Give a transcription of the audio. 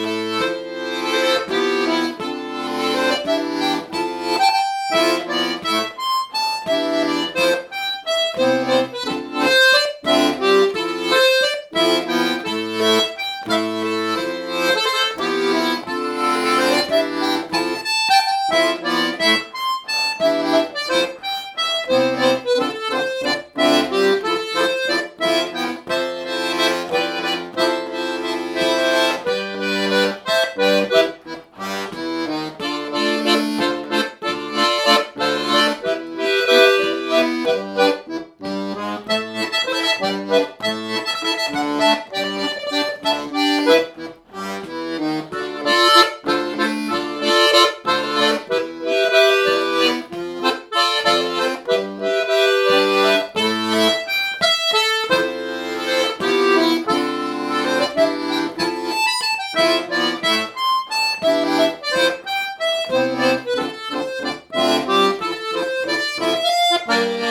Música Bye.